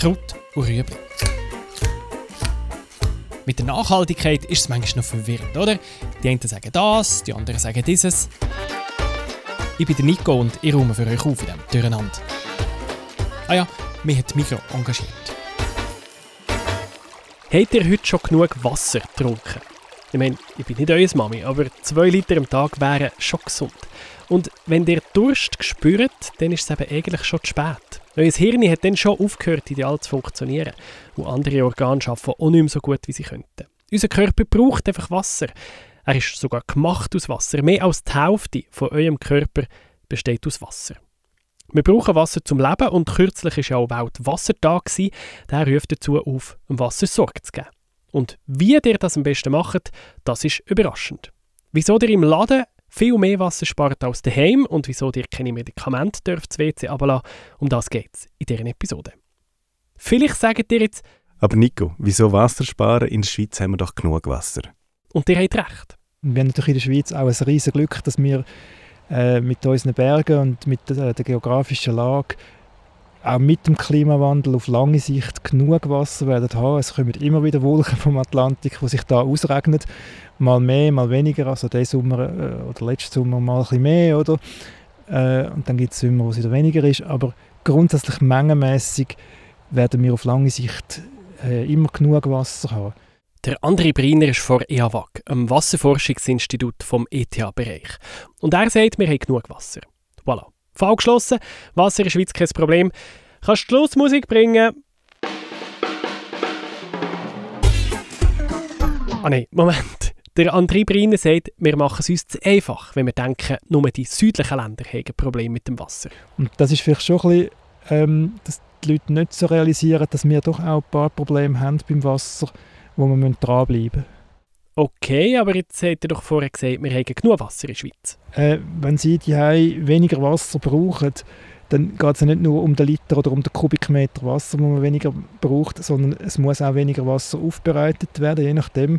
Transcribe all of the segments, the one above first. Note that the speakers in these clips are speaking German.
Kraut und Rüebli. Mit der Nachhaltigkeit ist es manchmal noch verwirrend, oder? Die einen sagen das, die anderen sagen dieses. Ich bin Nico und ich räume für euch auf in diesem Durcheinander. Ah ja, mich hat Mikro engagiert. Habt ihr heute schon genug Wasser getrunken? Ich meine, ich bin nicht eure Mami, aber zwei Liter am Tag wären schon gesund. Und wenn ihr Durst spürt, dann ist es eben eigentlich schon zu spät. Euer Hirn hat dann schon aufgehört, ideal zu funktionieren. Und andere Organe arbeiten auch nicht mehr so gut, wie sie könnten. Unser Körper braucht einfach Wasser. Er ist sogar gemacht aus Wasser. Mehr als die Hälfte von eurem Körper besteht aus Wasser. Wir brauchen Wasser zum Leben und kürzlich war ja auch Weltwassertag. Der ruft dazu auf, um Wasser Sorge zu geben. Und wie ihr das am besten macht, das ist überraschend. Wieso ihr im Laden viel mehr Wasser spart als daheim und wieso ihr keine Medikamente dürft WC ablassen, um das geht es in dieser Episode. Vielleicht sagt ihr jetzt... Aber Nico, wieso Wasser sparen? In der Schweiz haben wir doch genug Wasser. Und ihr habt recht. Wir haben natürlich in der Schweiz auch ein riesiges Glück, dass wir äh, mit unseren Bergen und mit der, der geografischen Lage auch mit dem Klimawandel auf lange Sicht genug Wasser werden haben. Es kommen immer wieder Wolken vom Atlantik, die sich da ausregnen. Mal mehr, mal weniger. Also diesen Sommer äh, oder letzten Sommer mal ein bisschen mehr, oder? Äh, und dann gibt es Sommer, wo es wieder weniger ist. Aber grundsätzlich mengenmäßig werden wir auf lange Sicht äh, immer genug Wasser haben. Der André Briner ist vor EAWAG, einem Wasserforschungsinstitut vom ETH-Bereich. Und er sagt, wir haben genug Wasser. Voilà. Fall geschlossen. Wasser in der Schweiz kein Problem. Kannst du Schlussmusik bringen? Ah nein, Moment. Der André Briner sagt, wir machen es uns zu einfach, wenn wir denken, nur die südlichen Länder haben Probleme mit dem Wasser. Und das ist vielleicht schon ein bisschen, ähm, dass die Leute nicht so realisieren, dass wir doch auch ein paar Probleme haben beim Wasser, wo wir dranbleiben müssen. Okay, aber jetzt hat er doch vorher gesagt, wir haben genug Wasser in der Schweiz. Äh, wenn Sie die weniger Wasser brauchen, dann geht es ja nicht nur um den Liter oder um den Kubikmeter Wasser, wo man weniger braucht, sondern es muss auch weniger Wasser aufbereitet werden. Je nachdem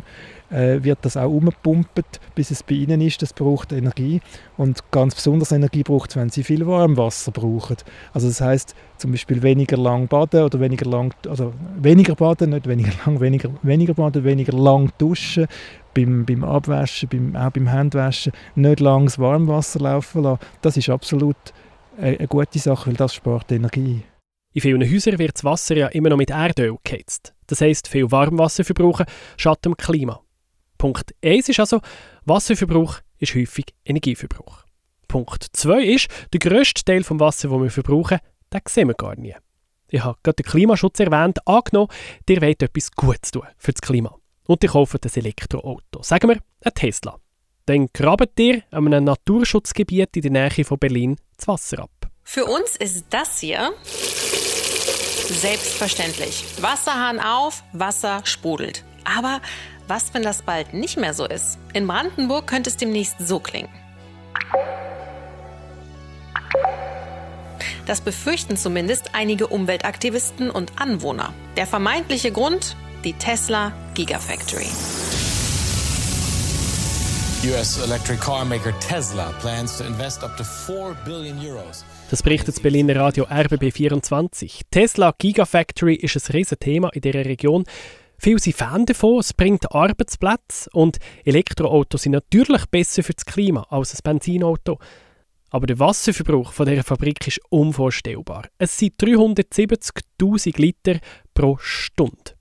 äh, wird das auch umgepumpt, bis es bei Ihnen ist. Das braucht Energie und ganz besonders Energie braucht es, wenn Sie viel Warmwasser brauchen. Also das heißt zum Beispiel weniger lang baden oder weniger lang, also weniger baden, nicht weniger lang, weniger, weniger baden, weniger lang duschen, beim, beim Abwaschen, beim, auch beim Handwaschen nicht langes Warmwasser laufen lassen. Das ist absolut eine gute Sache, weil das spart Energie. In vielen Häusern wird das Wasser ja immer noch mit Erdöl geheizt. Das heisst, viel Warmwasser verbrauchen schadet dem Klima. Punkt 1 ist also, Wasserverbrauch ist häufig Energieverbrauch. Punkt 2 ist, der grösste Teil des Wassers, das wir verbrauchen, den sehen wir gar nie. Ich habe gerade den Klimaschutz erwähnt. Angenommen, ihr wollt etwas Gutes tun für das Klima. Und ihr kauft ein Elektroauto. Sagen wir, ein Tesla. Dann grabt ihr an einem Naturschutzgebiet in der Nähe von Berlin das Wasser ab. Für uns ist das hier selbstverständlich. Wasserhahn auf, Wasser sprudelt. Aber was, wenn das bald nicht mehr so ist? In Brandenburg könnte es demnächst so klingen. Das befürchten zumindest einige Umweltaktivisten und Anwohner. Der vermeintliche Grund? Die Tesla Gigafactory. Das berichtet das Berliner Radio RBB24. Tesla Gigafactory ist ein riesen Thema in dieser Region. Viele sind Fan davon, es bringt Arbeitsplätze und Elektroautos sind natürlich besser für das Klima als ein Benzinauto. Aber der Wasserverbrauch von dieser Fabrik ist unvorstellbar. Es sind 370.000 Liter pro Stunde.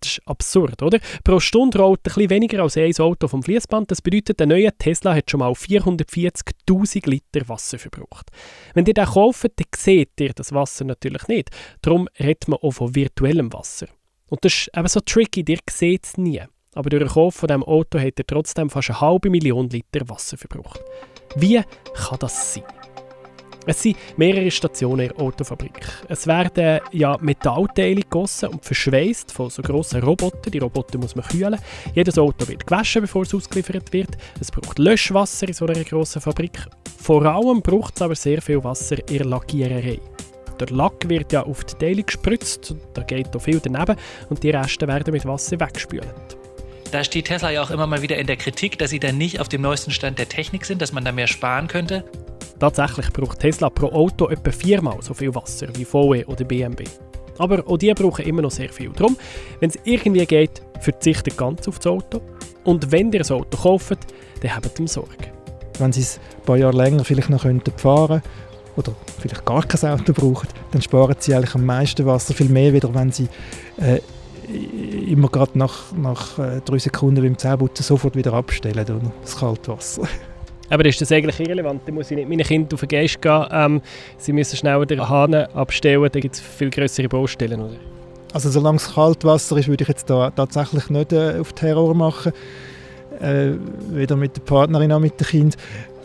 Das ist absurd, oder? Pro Stunde rollt ein bisschen weniger als ein Auto vom Fließband. Das bedeutet, der neue Tesla hat schon mal 440.000 Liter Wasser verbraucht. Wenn ihr den kauft, dann seht ihr das Wasser natürlich nicht. Darum redet man auch von virtuellem Wasser. Und das ist eben so tricky, ihr seht es nie. Aber durch den Kauf von diesem Auto hat er trotzdem fast eine halbe Million Liter Wasser verbraucht. Wie kann das sein? Es sind mehrere Stationen in der Autofabrik. Es werden ja Metallteile gegossen und verschweißt von so grossen Robotern. Die Roboter muss man kühlen. Jedes Auto wird gewaschen, bevor es ausgeliefert wird. Es braucht Löschwasser in so einer grossen Fabrik. Vor allem braucht es aber sehr viel Wasser in der Lackiererei. Der Lack wird ja auf die Teile gespritzt, da geht auch viel daneben und die Reste werden mit Wasser weggespült. Da steht Tesla ja auch immer mal wieder in der Kritik, dass sie dann nicht auf dem neuesten Stand der Technik sind, dass man da mehr sparen könnte. Tatsächlich braucht Tesla pro Auto etwa viermal so viel Wasser wie VW oder BMW. Aber auch die brauchen immer noch sehr viel. Darum, wenn es irgendwie geht, verzichtet ganz auf das Auto. Und wenn ihr ein Auto kauft, dann habt ihr Sorge. Wenn sie es ein paar Jahre länger vielleicht noch fahren könnten oder vielleicht gar kein Auto brauchen, dann sparen sie eigentlich am meisten Wasser, viel mehr wieder, wenn sie äh, immer gerade nach, nach äh, drei Sekunden beim Zähneputzen sofort wieder abstellen, das Kaltwasser. Aber ist das eigentlich irrelevant? Da muss ich nicht meinen Kindern auf den Geist gehen. Ähm, sie müssen schneller den Hahn abstellen, da gibt es viel größere Baustellen, oder? Also solange es Kaltwasser ist, würde ich jetzt da tatsächlich nicht äh, auf Terror machen. Äh, weder mit der Partnerin noch mit dem Kind.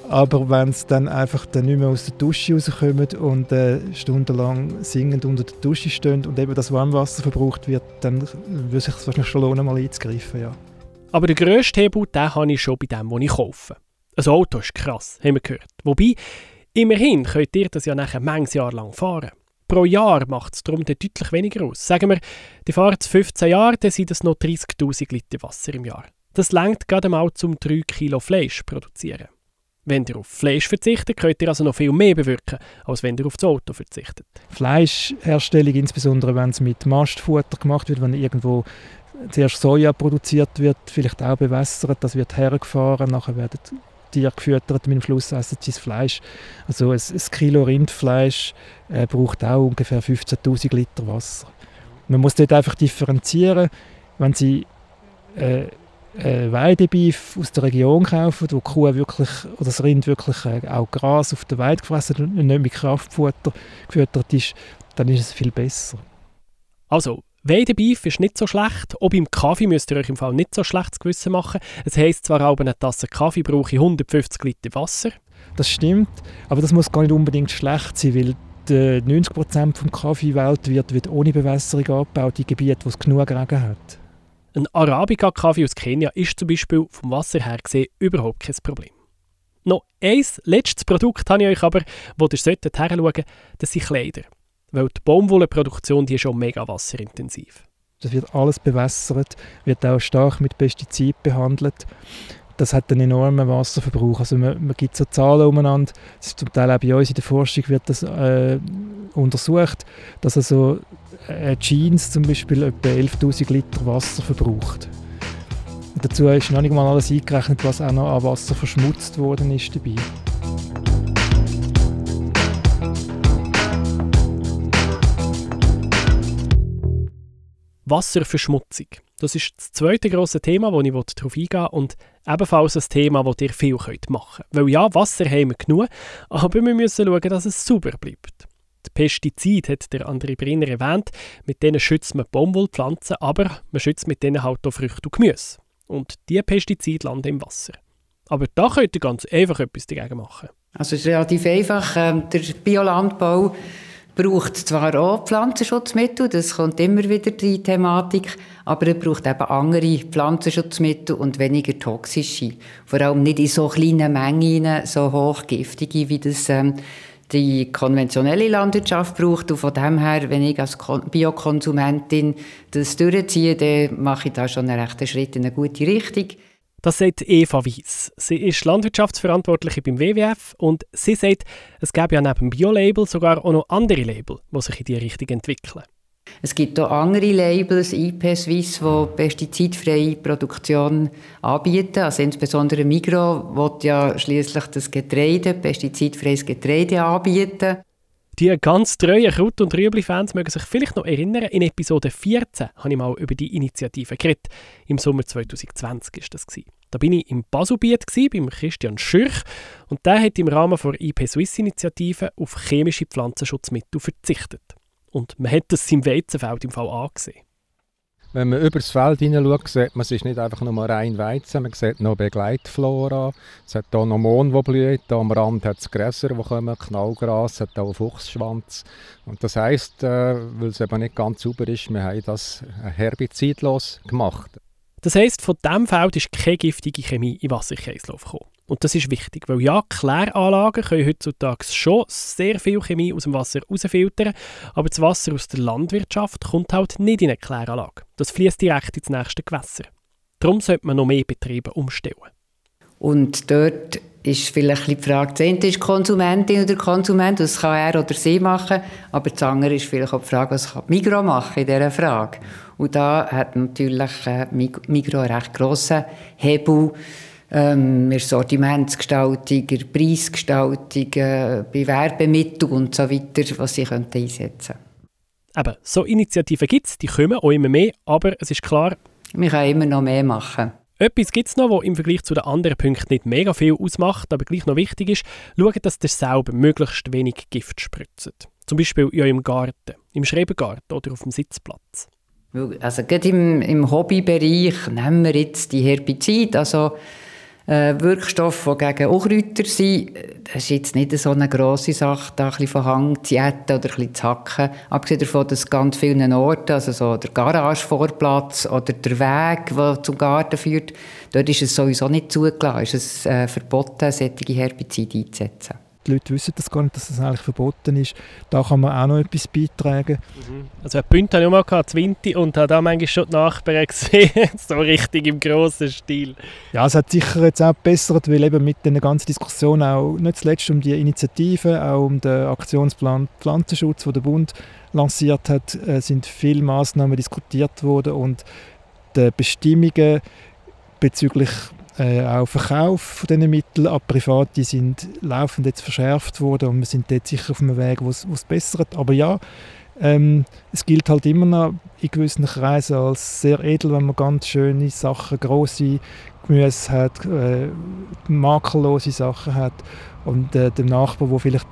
Aber wenn es dann einfach dann nicht mehr aus der Dusche rauskommen und äh, stundenlang singend unter der Dusche stehen und eben das Warmwasser verbraucht wird, dann würde es sich wahrscheinlich schon lohnen, mal einzugreifen, ja. Aber den grössten Hebel, den habe ich schon bei dem, was ich kaufe. Ein Auto ist krass, haben wir gehört. Wobei, immerhin könnt ihr das ja nachher manches Jahr lang fahren. Pro Jahr macht es darum deutlich weniger aus. Sagen wir, die fahren es 15 Jahre, dann sind es noch 30'000 Liter Wasser im Jahr. Das längt gerade mal zum 3 Kilo Fleisch produzieren. Wenn ihr auf Fleisch verzichtet, könnt ihr also noch viel mehr bewirken, als wenn ihr auf das Auto verzichtet. Fleischherstellung, insbesondere wenn es mit Mastfutter gemacht wird, wenn irgendwo zuerst Soja produziert wird, vielleicht auch bewässert, das wird hergefahren, nachher werden Tiere gefüttert, mit dem Schluss essen sie das Fleisch. Also ein, ein Kilo Rindfleisch äh, braucht auch ungefähr 15'000 Liter Wasser. Man muss dort einfach differenzieren, wenn sie äh, äh, Weidebeef aus der Region kaufen, wo die Kuh wirklich, oder das Rind wirklich äh, auch Gras auf der Weide gefressen und nicht mit Kraftfutter gefüttert ist, dann ist es viel besser. Also, Weidebeef ist nicht so schlecht. Auch beim Kaffee müsst ihr euch im Fall nicht so schlechtes Gewissen machen. Es heisst zwar auch, eine Tasse Kaffee brauche ich 150 Liter Wasser. Das stimmt, aber das muss gar nicht unbedingt schlecht sein, weil 90% des Kaffee weltweit wird ohne Bewässerung abgebaut in Gebieten, wo es genug Regen hat. Ein Arabica-Kaffee aus Kenia ist zum Beispiel vom Wasser her gesehen überhaupt kein Problem. Noch ein letztes Produkt habe ich euch aber, wo ihr solltet hinschauen das sind Kleider. Weil die Baumwollenproduktion die ist schon mega wasserintensiv. Das wird alles bewässert, wird auch stark mit Pestiziden behandelt. Das hat einen enormen Wasserverbrauch. Also man, man gibt so Zahlen umeinander. zum Teil auch bei uns in der Forschung wird das äh, untersucht, dass also äh, Jeans zum Beispiel etwa 11'000 Liter Wasser verbraucht. Dazu ist noch nicht mal alles eingerechnet, was auch noch an Wasser verschmutzt worden ist dabei. Wasserverschmutzung. Das ist das zweite große Thema, wo ich darauf eingehen will und ebenfalls ein Thema, das ihr viel machen könnt. Weil ja, Wasser haben wir genug, aber wir müssen schauen, dass es sauber bleibt. Die Pestizide hat der André Brinner erwähnt. Mit denen schützt man Baumwollpflanzen, aber man schützt mit denen halt auch Früchte und Gemüse. Und diese Pestizide landen im Wasser. Aber da könnt ihr ganz einfach etwas dagegen machen. Also es ist relativ einfach. Ähm, der Biolandbau braucht zwar auch Pflanzenschutzmittel, das kommt immer wieder die Thematik, aber er braucht eben andere Pflanzenschutzmittel und weniger toxische. Vor allem nicht in so kleinen Mengen, so hochgiftige, wie das ähm, die konventionelle Landwirtschaft braucht. Und von dem her, wenn ich als Biokonsumentin das durchziehe, dann mache ich da schon einen rechten Schritt in eine gute Richtung. Das sagt Eva Weiss. Sie ist Landwirtschaftsverantwortliche beim WWF und sie sagt, es gäbe ja neben dem Bio-Label sogar auch noch andere Label, die sich in diese Richtung entwickeln. Es gibt auch andere Labels, IP Swiss, die pestizidfreie Produktion anbieten. Also insbesondere Migro wird ja schließlich das Getreide, pestizidfreies Getreide anbieten. Die ganz treuen Kraut- und Rüebli-Fans mögen sich vielleicht noch erinnern, in Episode 14 habe ich mal über die Initiative geredet. Im Sommer 2020 war das. Da bin ich im Baselbiet beim Christian Schürch und der hat im Rahmen der IP Swiss-Initiative auf chemische Pflanzenschutzmittel verzichtet. Und man hat das seinem Weizenfeld im Fall angesehen. Wenn man über das Feld hineinschaut, sieht man, es ist nicht einfach nur rein Weizen, man sieht noch Begleitflora. Es hat hier noch Mohn, der blüht, hier am Rand hat es Gräser, die kommen, Knallgras, es hat auch einen Fuchsschwanz. Und das heisst, äh, weil es eben nicht ganz sauber ist, wir haben das herbizidlos gemacht. Das heisst, von diesem Feld ist keine giftige Chemie in Wasserkreislauf gekommen. Und das ist wichtig, weil ja, Kläranlagen können heutzutage schon sehr viel Chemie aus dem Wasser rausfiltern, aber das Wasser aus der Landwirtschaft kommt halt nicht in eine Kläranlage. Das fließt direkt ins nächste Gewässer. Darum sollte man noch mehr Betriebe umstellen. Und dort ist vielleicht die Frage, das eine ist die Konsumentin oder Konsument, das kann er oder sie machen, aber das andere ist vielleicht auch die Frage, was kann Migro machen in dieser Frage. Und da hat natürlich äh, Migro einen recht grossen Hebel, ähm, in der Sortimentsgestaltung, in der Preisgestaltung, äh, bei Werbemitteln und so weiter, was sie einsetzen könnten. Eben, so Initiativen gibt es, die kommen auch immer mehr, aber es ist klar... Wir können immer noch mehr machen. Etwas gibt es noch, was im Vergleich zu den anderen Punkten nicht mega viel ausmacht, aber gleich noch wichtig ist, schaut, dass ihr selber möglichst wenig Gift spritzt. Zum Beispiel in eurem Garten, im Schrebergarten oder auf dem Sitzplatz. Also gerade im, im Hobbybereich nehmen wir jetzt die Herbizide, also äh, Wirkstoffe, die gegen Unkräuter sind, das ist jetzt nicht so eine grosse Sache, da ein bisschen von Hang zu jäten oder ein bisschen zu hacken. Abgesehen davon, dass ganz vielen Orten, also so der Garagevorplatz oder der Weg, der zum Garten führt, dort ist es sowieso nicht zugelassen, ist es äh, verboten, solche Herbizide einzusetzen die Leute wissen das gar nicht, dass das eigentlich verboten ist. Da kann man auch noch etwas beitragen. Mhm. Also ein Bünd hatte ich auch mal gehabt, Winti, und habe da manchmal schon die Nachbarn gesehen, so richtig im grossen Stil. Ja, es hat sicher jetzt auch gebessert, weil eben mit der ganzen Diskussion auch nicht zuletzt um die Initiative, auch um den Aktionsplan Pflanzenschutz, den der Bund lanciert hat, äh, sind viele Maßnahmen diskutiert worden und die Bestimmungen bezüglich äh, auch Verkauf von diesen Mitteln an Private sind laufend jetzt verschärft worden und wir sind dort sicher auf einem Weg, wo es bessert. Aber ja, ähm, es gilt halt immer noch in gewissen Kreisen als sehr edel, wenn man ganz schöne Sachen, große Gemüse hat, äh, makellose Sachen hat und äh, dem Nachbar, der vielleicht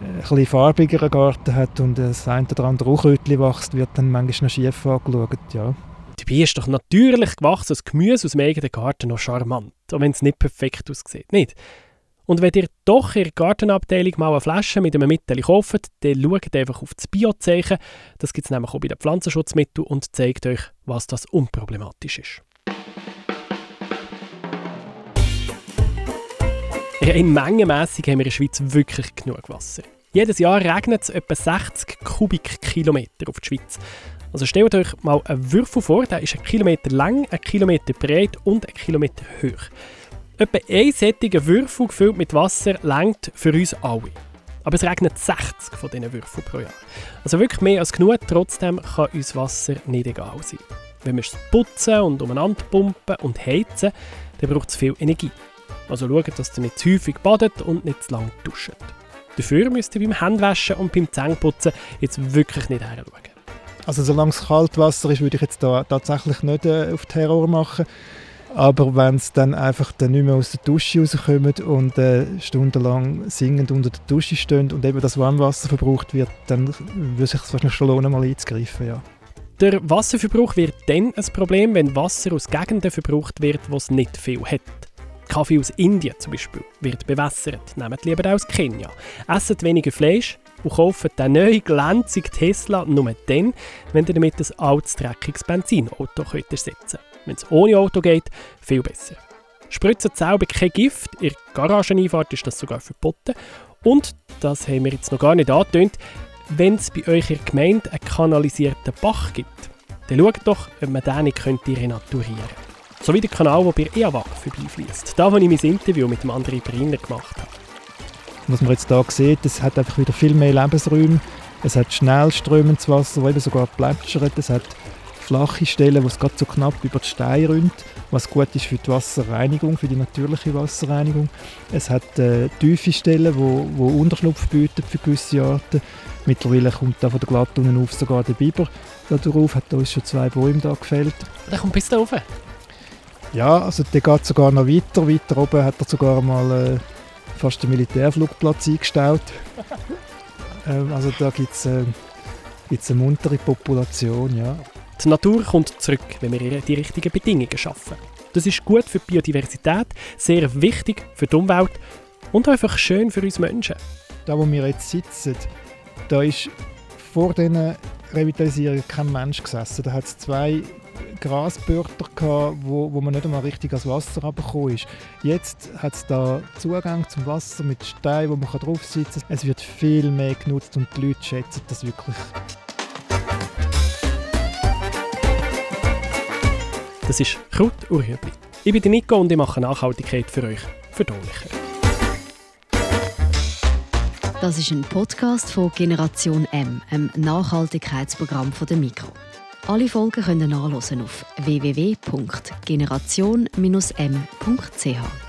äh, ein bisschen farbigeren Garten hat und das ein oder andere Rauchrötchen wächst, wird dann manchmal noch schief angeschaut, ja. Dabei ist doch natürlich gewachsenes Gemüse aus dem eigenen Garten noch charmant, auch wenn es nicht perfekt aussieht. Nicht? Und wenn ihr doch in der Gartenabteilung mal eine Flasche mit einem Mittel kauft, dann schaut einfach auf das Biozeichen. Das gibt es nämlich auch bei den Pflanzenschutzmitteln und zeigt euch, was das unproblematisch ist. In mengenmässig haben wir in der Schweiz wirklich genug Wasser. Jedes Jahr regnet es etwa 60 Kubikkilometer auf die Schweiz. Also stellt euch mal einen Würfel vor, der ist ein Kilometer lang, ein Kilometer breit und ein Kilometer hoch. Etwa ein sättiger Würfel gefüllt mit Wasser längt für uns alle. Aber es regnet 60 von diesen Würfeln pro Jahr. Also wirklich mehr als genug, trotzdem kann uns Wasser nicht egal sein. Wenn wir es putzen und umeinander pumpen und heizen, dann braucht es viel Energie. Also schaut, dass ihr nicht zu häufig badet und nicht zu lange duscht. Dafür müsst ihr beim Händewaschen und beim Zähneputzen jetzt wirklich nicht hinschauen. Also solange es Kaltwasser ist, würde ich jetzt da tatsächlich nicht äh, auf Terror machen. Aber wenn es dann einfach dann nicht mehr aus der Dusche rauskommt und äh, stundenlang singend unter der Dusche stehen und eben das Warmwasser verbraucht wird, dann würde sich wahrscheinlich schon lohnen, mal einzugreifen, ja. Der Wasserverbrauch wird dann ein Problem, wenn Wasser aus Gegenden verbraucht wird, wo es nicht viel hat. Kaffee aus Indien zum Beispiel wird bewässert. Nehmt lieber aus Kenia. Esset weniger Fleisch und kauft den neuen glänzigen Tesla nur dann, wenn ihr damit ein altes, dreckiges Benzinauto könnt ersetzen könnt. Wenn es ohne Auto geht, viel besser. Spritzt selber kein Gift, in der Garageneinfahrt ist das sogar verboten. Und, das haben wir jetzt noch gar nicht angetönt, wenn es bei euch in der Gemeinde einen kanalisierten Bach gibt, dann schaut doch, ob man den nicht renaturieren könnte. So wie der Kanal, der bei EAWAG vorbeifließt. Da, wo ich mein Interview mit dem André Briner gemacht habe. Was man jetzt hier sieht, es hat einfach wieder viel mehr Lebensräume. Es hat schnell strömendes Wasser, das eben sogar plätschert. Es hat flache Stellen, wo es gerade so knapp über die Steine rinnt, was gut ist für die Wasserreinigung, für die natürliche Wasserreinigung. Es hat äh, tiefe Stellen, wo, wo Unterschlupf bieten für gewisse Arten. Mittlerweile kommt da von der Glatt unten auf sogar der Biber da drauf, hat uns schon zwei Bäume da gefällt. Der kommt bis da rauf? Ja, also der geht sogar noch weiter. Weiter oben hat er sogar mal... Äh, fast den Militärflugplatz eingestellt. ähm, also da gibt es äh, eine muntere Population, ja. Die Natur kommt zurück, wenn wir ihr die richtigen Bedingungen schaffen. Das ist gut für die Biodiversität, sehr wichtig für die Umwelt und einfach schön für uns Menschen. Da, wo wir jetzt sitzen, da ist vor diesen Revitalisierungen kein Mensch gesessen. Da hat es zwei Grasbörter, gehabt, wo, wo man nicht einmal richtig ans Wasser herabgekommen ist. Jetzt hat es da Zugang zum Wasser mit Steinen, wo man drauf sitzen kann. Es wird viel mehr genutzt und die Leute schätzen das wirklich. Das ist Kraut Urhübli. Ich bin Nico und ich mache Nachhaltigkeit für euch verdaulicher. Das ist ein Podcast von Generation M, einem Nachhaltigkeitsprogramm von der Mikro. Alle Folgen können nachlesen auf www.generation-m.ch.